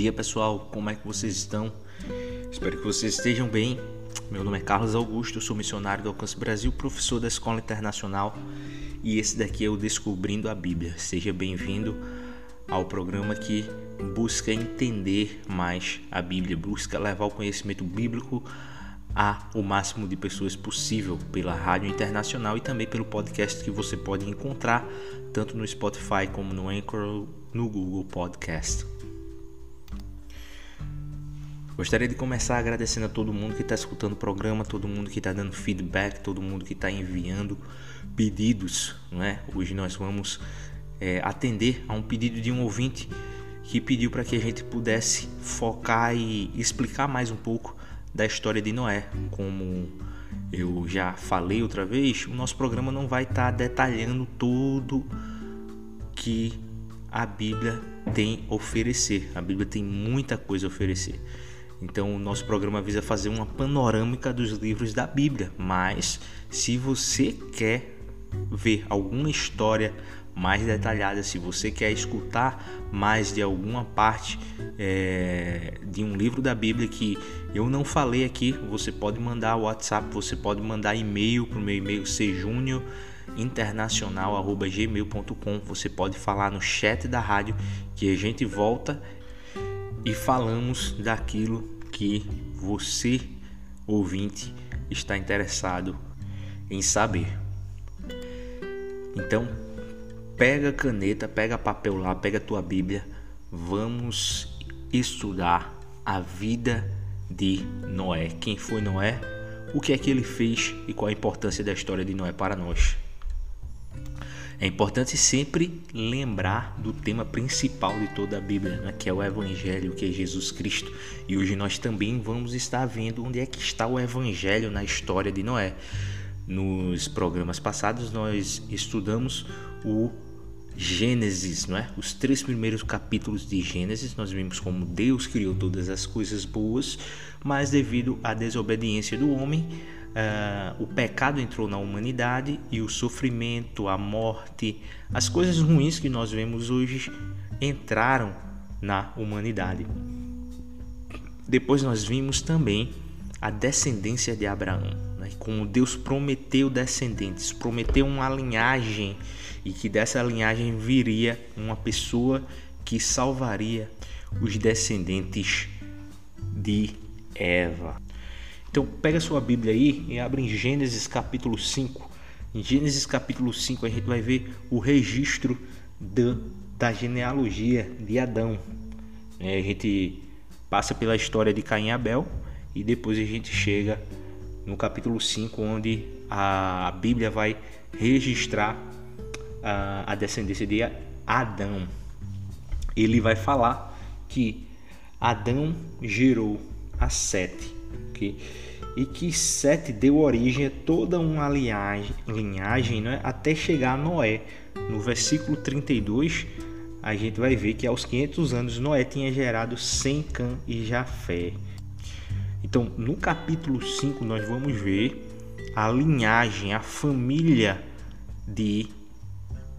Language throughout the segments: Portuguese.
dia pessoal, como é que vocês estão? Espero que vocês estejam bem. Meu nome é Carlos Augusto, sou missionário do Alcance Brasil, professor da Escola Internacional e esse daqui é o Descobrindo a Bíblia. Seja bem-vindo ao programa que busca entender mais a Bíblia, busca levar o conhecimento bíblico a o máximo de pessoas possível pela Rádio Internacional e também pelo podcast que você pode encontrar tanto no Spotify como no Anchor, no Google Podcast. Gostaria de começar agradecendo a todo mundo que está escutando o programa, todo mundo que está dando feedback, todo mundo que está enviando pedidos. Não é? Hoje nós vamos é, atender a um pedido de um ouvinte que pediu para que a gente pudesse focar e explicar mais um pouco da história de Noé. Como eu já falei outra vez, o nosso programa não vai estar tá detalhando tudo que a Bíblia tem a oferecer. A Bíblia tem muita coisa a oferecer. Então, o nosso programa visa fazer uma panorâmica dos livros da Bíblia. Mas, se você quer ver alguma história mais detalhada, se você quer escutar mais de alguma parte é, de um livro da Bíblia que eu não falei aqui, você pode mandar WhatsApp, você pode mandar e-mail para o meu e-mail sejuniointernacional@gmail.com. Você pode falar no chat da rádio que a gente volta e falamos daquilo que você, ouvinte, está interessado em saber. Então, pega caneta, pega papel lá, pega tua Bíblia, vamos estudar a vida de Noé. Quem foi Noé? O que é que ele fez e qual a importância da história de Noé para nós? É importante sempre lembrar do tema principal de toda a Bíblia, né, que é o Evangelho, que é Jesus Cristo. E hoje nós também vamos estar vendo onde é que está o Evangelho na história de Noé. Nos programas passados nós estudamos o Gênesis, não é? Os três primeiros capítulos de Gênesis, nós vimos como Deus criou todas as coisas boas, mas devido à desobediência do homem, uh, o pecado entrou na humanidade e o sofrimento, a morte, as coisas ruins que nós vemos hoje entraram na humanidade. Depois nós vimos também a descendência de Abraão, né? como Deus prometeu descendentes, prometeu uma linhagem e que dessa linhagem viria uma pessoa que salvaria os descendentes de Eva. Então pega sua Bíblia aí e abre em Gênesis capítulo 5. Em Gênesis capítulo 5 a gente vai ver o registro da, da genealogia de Adão. É, a gente passa pela história de Caim e Abel e depois a gente chega no capítulo 5 onde a Bíblia vai registrar a, a descendência de Adão. Ele vai falar que Adão gerou a Sete okay? e que Sete deu origem a toda uma linhagem, linhagem né? até chegar a Noé. No versículo 32, a gente vai ver que aos 500 anos Noé tinha gerado Sem, Cã e Jafé. Então, no capítulo 5, nós vamos ver a linhagem, a família de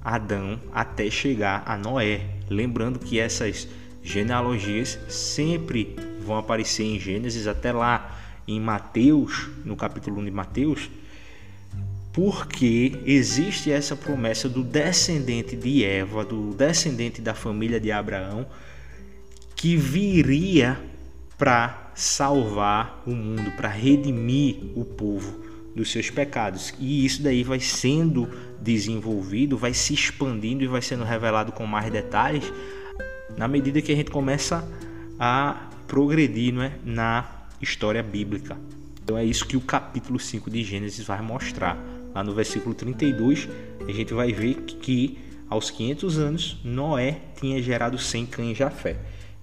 Adão até chegar a Noé. Lembrando que essas genealogias sempre vão aparecer em Gênesis até lá em Mateus, no capítulo 1 de Mateus, porque existe essa promessa do descendente de Eva, do descendente da família de Abraão, que viria para salvar o mundo, para redimir o povo dos seus pecados. E isso daí vai sendo desenvolvido, vai se expandindo e vai sendo revelado com mais detalhes na medida que a gente começa a progredir é, na história bíblica. Então é isso que o capítulo 5 de Gênesis vai mostrar. Lá no versículo 32, a gente vai ver que aos 500 anos Noé tinha gerado sem Cã e Jafé.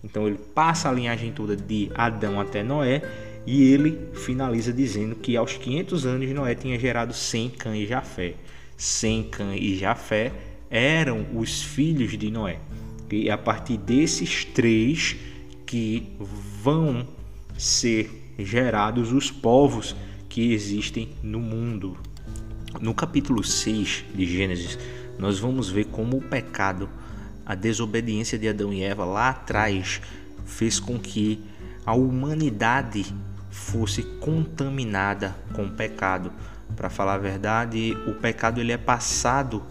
Então ele passa a linhagem toda de Adão até Noé e ele finaliza dizendo que aos 500 anos Noé tinha gerado Sem, Cã e Jafé. Sem, Cã e Jafé eram os filhos de Noé. E a partir desses três que vão ser gerados os povos que existem no mundo. No capítulo 6 de Gênesis, nós vamos ver como o pecado, a desobediência de Adão e Eva lá atrás fez com que a humanidade fosse contaminada com o pecado. Para falar a verdade, o pecado ele é passado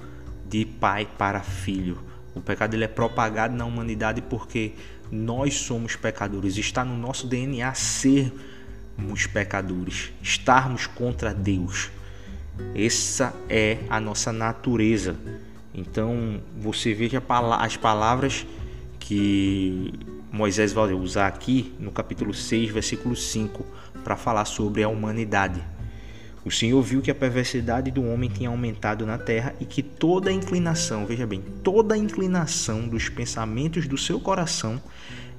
de pai para filho. O pecado ele é propagado na humanidade porque nós somos pecadores. Está no nosso DNA sermos pecadores, estarmos contra Deus. Essa é a nossa natureza. Então você veja as palavras que Moisés vai usar aqui no capítulo 6, versículo 5, para falar sobre a humanidade. O Senhor viu que a perversidade do homem tinha aumentado na terra e que toda a inclinação, veja bem, toda a inclinação dos pensamentos do seu coração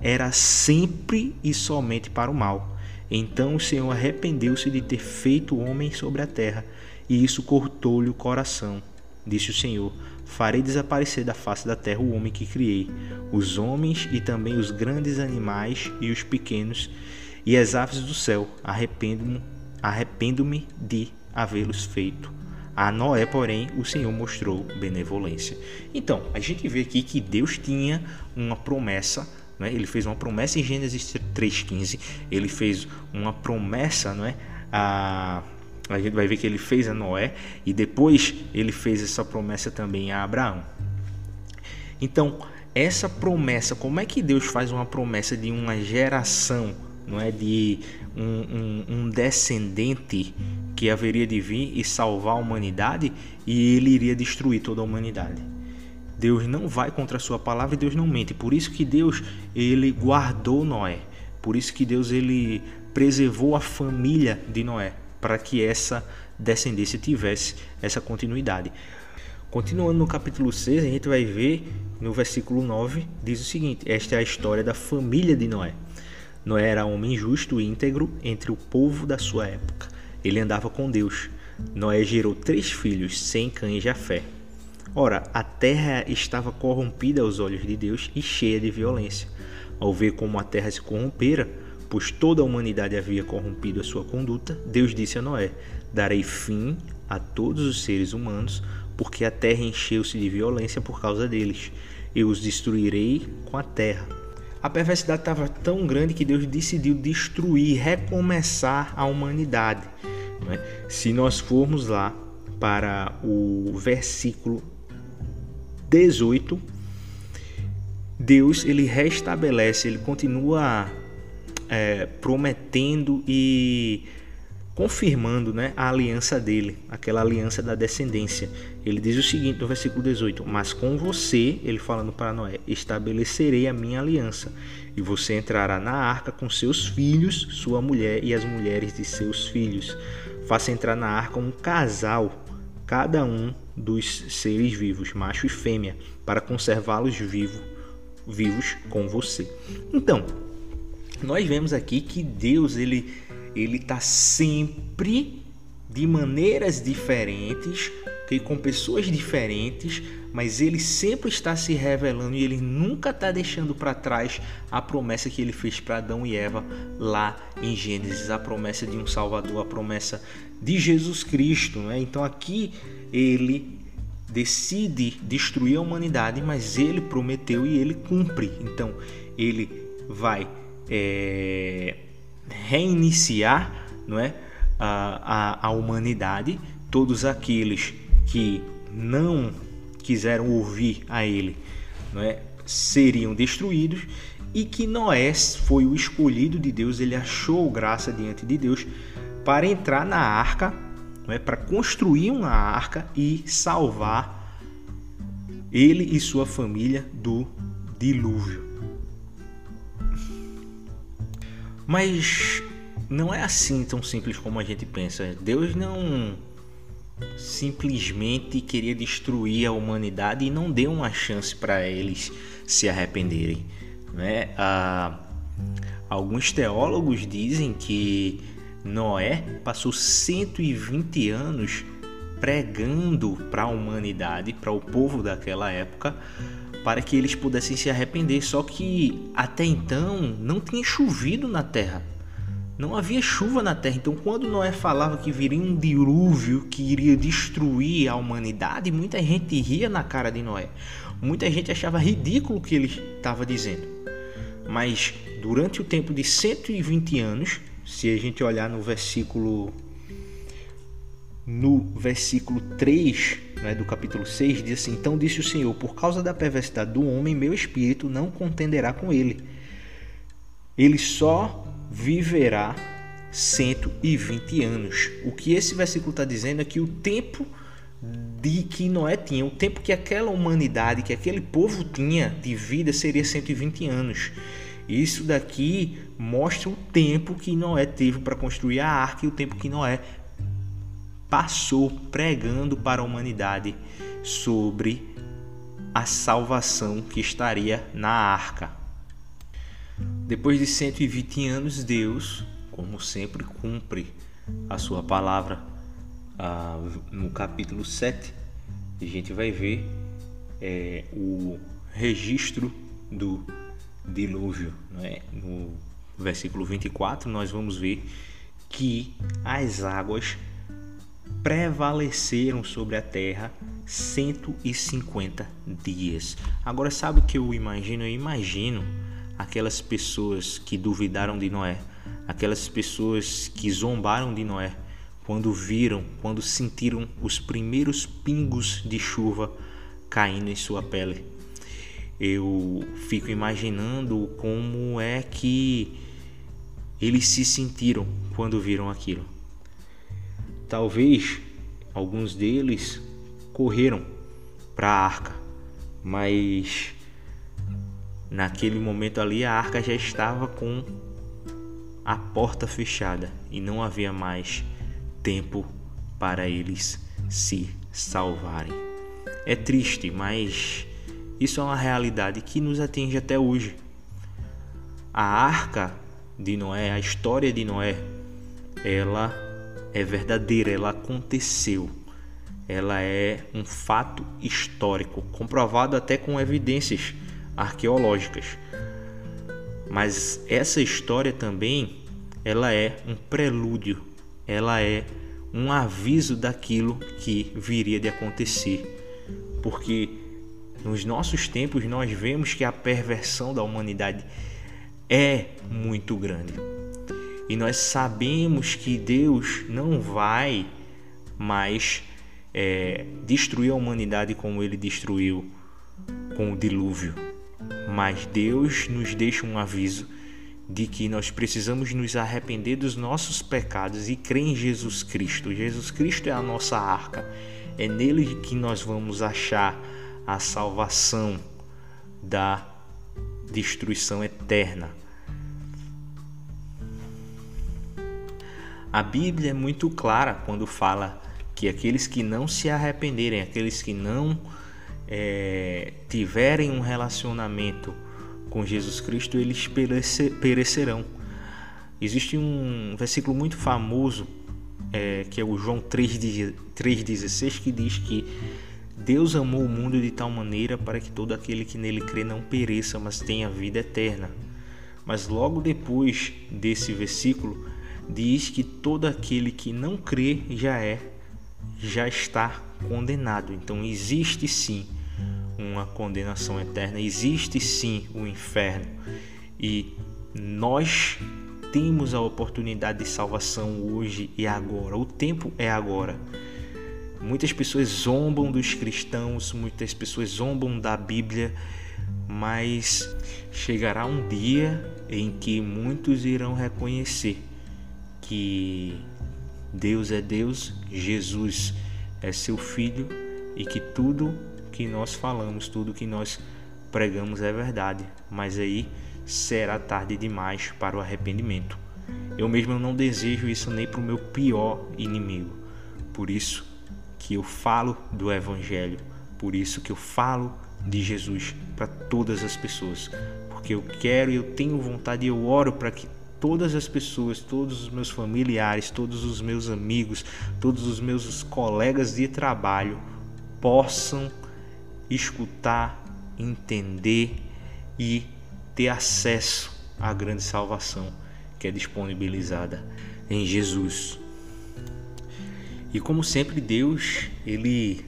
era sempre e somente para o mal. Então o Senhor arrependeu-se de ter feito o homem sobre a terra, e isso cortou-lhe o coração. Disse o Senhor: Farei desaparecer da face da terra o homem que criei, os homens e também os grandes animais e os pequenos, e as aves do céu. Arrependo-me arrependo-me de havê-los feito. A Noé, porém, o Senhor mostrou benevolência. Então, a gente vê aqui que Deus tinha uma promessa, né? ele fez uma promessa em Gênesis 3,15, ele fez uma promessa, não é? a, a gente vai ver que ele fez a Noé e depois ele fez essa promessa também a Abraão. Então, essa promessa, como é que Deus faz uma promessa de uma geração, não é de um, um, um, descendente que haveria de vir e salvar a humanidade e ele iria destruir toda a humanidade. Deus não vai contra a sua palavra e Deus não mente. Por isso que Deus ele guardou Noé. Por isso que Deus ele preservou a família de Noé para que essa descendência tivesse essa continuidade. Continuando no capítulo 6, a gente vai ver no versículo 9 diz o seguinte: Esta é a história da família de Noé. Noé era homem justo e íntegro entre o povo da sua época. Ele andava com Deus. Noé gerou três filhos, Sem, Cã e Jafé. Ora, a terra estava corrompida aos olhos de Deus e cheia de violência. Ao ver como a terra se corrompera, pois toda a humanidade havia corrompido a sua conduta, Deus disse a Noé: Darei fim a todos os seres humanos, porque a terra encheu-se de violência por causa deles. Eu os destruirei com a terra a perversidade estava tão grande que Deus decidiu destruir, recomeçar a humanidade. É? Se nós formos lá para o versículo 18, Deus ele restabelece, ele continua é, prometendo e confirmando né, a aliança dele, aquela aliança da descendência. Ele diz o seguinte no versículo 18: Mas com você, ele falando para Noé, estabelecerei a minha aliança, e você entrará na arca com seus filhos, sua mulher e as mulheres de seus filhos. Faça entrar na arca um casal, cada um dos seres vivos, macho e fêmea, para conservá-los vivo, vivos com você. Então, nós vemos aqui que Deus ele ele está sempre de maneiras diferentes, okay? com pessoas diferentes, mas ele sempre está se revelando e ele nunca está deixando para trás a promessa que ele fez para Adão e Eva lá em Gênesis, a promessa de um Salvador, a promessa de Jesus Cristo. Né? Então aqui ele decide destruir a humanidade, mas ele prometeu e ele cumpre. Então ele vai é reiniciar não é, a, a, a humanidade, todos aqueles que não quiseram ouvir a ele é, seriam destruídos e que Noé foi o escolhido de Deus, ele achou graça diante de Deus para entrar na arca, é, para construir uma arca e salvar ele e sua família do dilúvio. Mas não é assim tão simples como a gente pensa. Deus não simplesmente queria destruir a humanidade e não deu uma chance para eles se arrependerem. Né? Ah, alguns teólogos dizem que Noé passou 120 anos pregando para a humanidade, para o povo daquela época, para que eles pudessem se arrepender. Só que até então não tinha chovido na terra. Não havia chuva na terra. Então, quando Noé falava que viria um dilúvio que iria destruir a humanidade, muita gente ria na cara de Noé. Muita gente achava ridículo o que ele estava dizendo. Mas durante o tempo de 120 anos, se a gente olhar no versículo no versículo 3 né, do capítulo 6, diz assim: Então disse o Senhor: Por causa da perversidade do homem, meu espírito não contenderá com ele. Ele só viverá 120 anos. O que esse versículo está dizendo é que o tempo de que Noé tinha, o tempo que aquela humanidade, que aquele povo tinha de vida seria 120 anos. Isso daqui mostra o tempo que Noé teve para construir a arca e o tempo que Noé passou pregando para a humanidade sobre a salvação que estaria na arca. Depois de 120 anos, Deus, como sempre, cumpre a sua palavra. Ah, no capítulo 7, a gente vai ver é, o registro do dilúvio. é? No versículo 24, nós vamos ver que as águas prevaleceram sobre a terra 150 dias. Agora, sabe o que eu imagino? Eu imagino aquelas pessoas que duvidaram de Noé, aquelas pessoas que zombaram de Noé, quando viram, quando sentiram os primeiros pingos de chuva caindo em sua pele. Eu fico imaginando como é que eles se sentiram quando viram aquilo. Talvez alguns deles correram para a arca, mas naquele momento ali a arca já estava com a porta fechada e não havia mais tempo para eles se salvarem. É triste, mas isso é uma realidade que nos atinge até hoje. A arca de Noé, a história de Noé, ela é verdadeira, ela aconteceu. Ela é um fato histórico, comprovado até com evidências arqueológicas. Mas essa história também, ela é um prelúdio, ela é um aviso daquilo que viria de acontecer. Porque nos nossos tempos nós vemos que a perversão da humanidade é muito grande. E nós sabemos que Deus não vai mais é, destruir a humanidade como ele destruiu com o dilúvio. Mas Deus nos deixa um aviso de que nós precisamos nos arrepender dos nossos pecados e crer em Jesus Cristo. Jesus Cristo é a nossa arca. É nele que nós vamos achar a salvação da destruição eterna. A Bíblia é muito clara quando fala que aqueles que não se arrependerem, aqueles que não é, tiverem um relacionamento com Jesus Cristo, eles perecerão. Existe um versículo muito famoso é, que é o João 3,16 que diz que Deus amou o mundo de tal maneira para que todo aquele que nele crê não pereça, mas tenha vida eterna. Mas logo depois desse versículo diz que todo aquele que não crê já é, já está condenado. Então existe sim uma condenação eterna, existe sim o inferno. E nós temos a oportunidade de salvação hoje e agora. O tempo é agora. Muitas pessoas zombam dos cristãos, muitas pessoas zombam da Bíblia, mas chegará um dia em que muitos irão reconhecer que Deus é Deus, Jesus é seu Filho e que tudo que nós falamos, tudo que nós pregamos é verdade, mas aí será tarde demais para o arrependimento. Eu mesmo não desejo isso nem para o meu pior inimigo. Por isso que eu falo do Evangelho, por isso que eu falo de Jesus para todas as pessoas, porque eu quero e eu tenho vontade e eu oro para que todas as pessoas, todos os meus familiares, todos os meus amigos, todos os meus colegas de trabalho possam escutar, entender e ter acesso à grande salvação que é disponibilizada em Jesus. E como sempre Deus, ele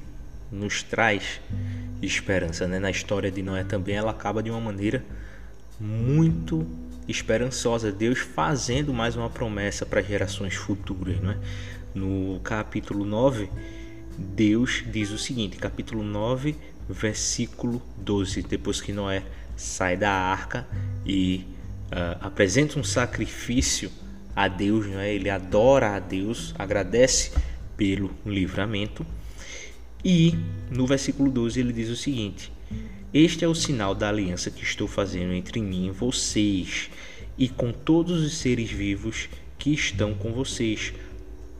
nos traz esperança, né? Na história de Noé também ela acaba de uma maneira muito esperançosa, Deus fazendo mais uma promessa para gerações futuras. Não é? No capítulo 9, Deus diz o seguinte, capítulo 9, versículo 12, depois que Noé sai da arca e uh, apresenta um sacrifício a Deus, não é? ele adora a Deus, agradece pelo livramento. E no versículo 12 ele diz o seguinte: Este é o sinal da aliança que estou fazendo entre mim e vocês, e com todos os seres vivos que estão com vocês,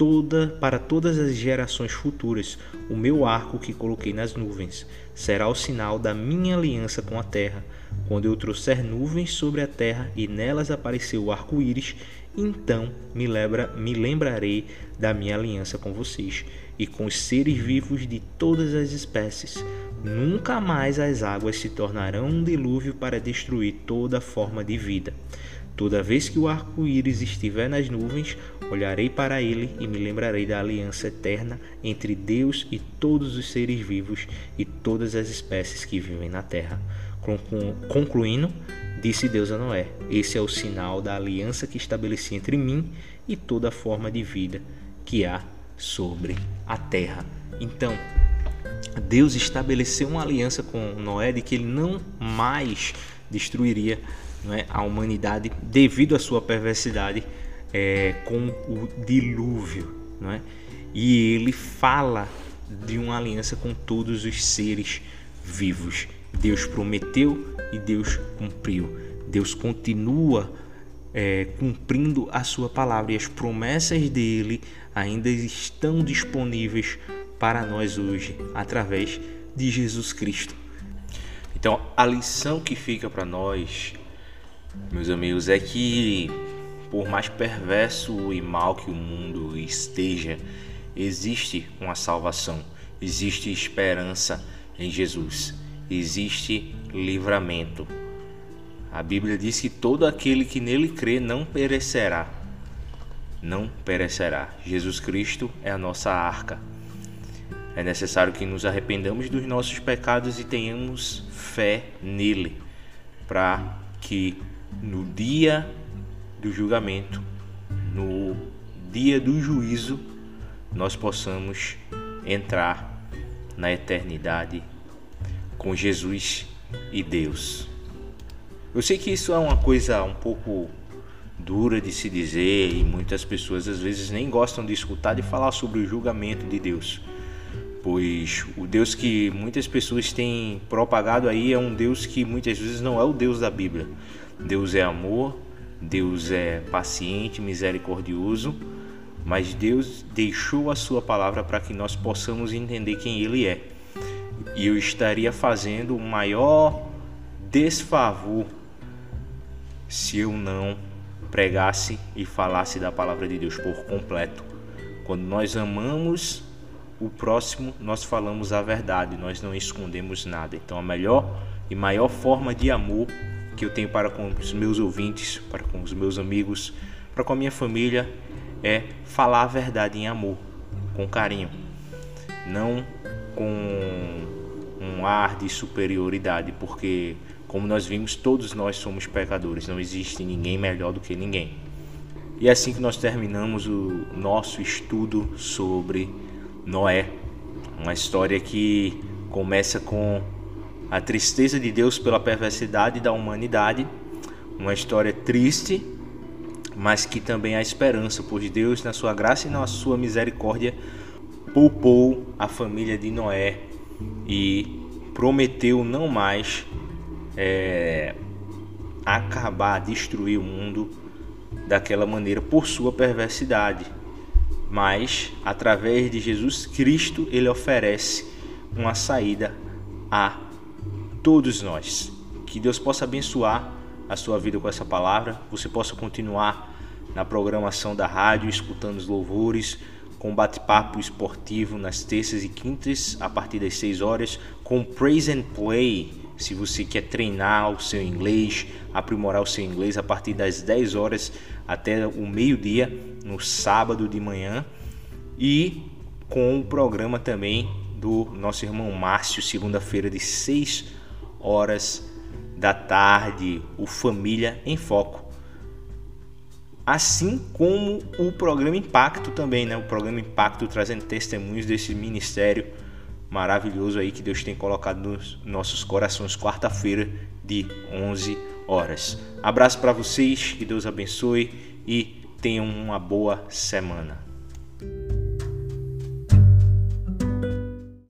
toda para todas as gerações futuras. O meu arco que coloquei nas nuvens será o sinal da minha aliança com a terra. Quando eu trouxer nuvens sobre a terra e nelas aparecer o arco-íris, então me, lembra, me lembrarei da minha aliança com vocês e com os seres vivos de todas as espécies. Nunca mais as águas se tornarão um dilúvio para destruir toda forma de vida. Toda vez que o arco-íris estiver nas nuvens, olharei para ele e me lembrarei da aliança eterna entre Deus e todos os seres vivos e todas as espécies que vivem na terra. Concluindo, disse Deus a Noé: Esse é o sinal da aliança que estabeleci entre mim e toda forma de vida que há sobre a terra. Então, Deus estabeleceu uma aliança com Noé de que ele não mais destruiria é, a humanidade devido à sua perversidade é, com o dilúvio. Não é? E ele fala de uma aliança com todos os seres vivos. Deus prometeu e Deus cumpriu. Deus continua é, cumprindo a sua palavra e as promessas dele ainda estão disponíveis para nós hoje através de Jesus Cristo. Então, a lição que fica para nós, meus amigos, é que por mais perverso e mal que o mundo esteja, existe uma salvação, existe esperança em Jesus, existe livramento. A Bíblia diz que todo aquele que nele crê não perecerá. Não perecerá. Jesus Cristo é a nossa arca. É necessário que nos arrependamos dos nossos pecados e tenhamos fé nele, para que no dia do julgamento, no dia do juízo, nós possamos entrar na eternidade com Jesus e Deus. Eu sei que isso é uma coisa um pouco dura de se dizer e muitas pessoas às vezes nem gostam de escutar de falar sobre o julgamento de Deus. Pois o Deus que muitas pessoas têm propagado aí é um Deus que muitas vezes não é o Deus da Bíblia. Deus é amor, Deus é paciente, misericordioso, mas Deus deixou a sua palavra para que nós possamos entender quem ele é. E eu estaria fazendo o maior desfavor se eu não pregasse e falasse da palavra de Deus por completo. Quando nós amamos o próximo, nós falamos a verdade, nós não escondemos nada. Então, a melhor e maior forma de amor que eu tenho para com os meus ouvintes, para com os meus amigos, para com a minha família é falar a verdade em amor, com carinho, não com um ar de superioridade, porque como nós vimos, todos nós somos pecadores, não existe ninguém melhor do que ninguém. E é assim que nós terminamos o nosso estudo sobre Noé, uma história que começa com a tristeza de Deus pela perversidade da humanidade, uma história triste, mas que também há esperança, pois Deus, na sua graça e na sua misericórdia, poupou a família de Noé e prometeu não mais é, acabar, destruir o mundo daquela maneira por sua perversidade. Mas através de Jesus Cristo, ele oferece uma saída a todos nós. Que Deus possa abençoar a sua vida com essa palavra, você possa continuar na programação da rádio, escutando os louvores, com bate-papo esportivo nas terças e quintas a partir das 6 horas, com Praise and Play. Se você quer treinar o seu inglês, aprimorar o seu inglês a partir das 10 horas até o meio-dia no sábado de manhã. E com o programa também do nosso irmão Márcio, segunda-feira de 6 horas da tarde, o Família em Foco. assim como o programa Impacto também, né? O programa Impacto trazendo testemunhos desse ministério maravilhoso aí que Deus tem colocado nos nossos corações quarta-feira de 11 horas. Abraço para vocês, que Deus abençoe e tenham uma boa semana.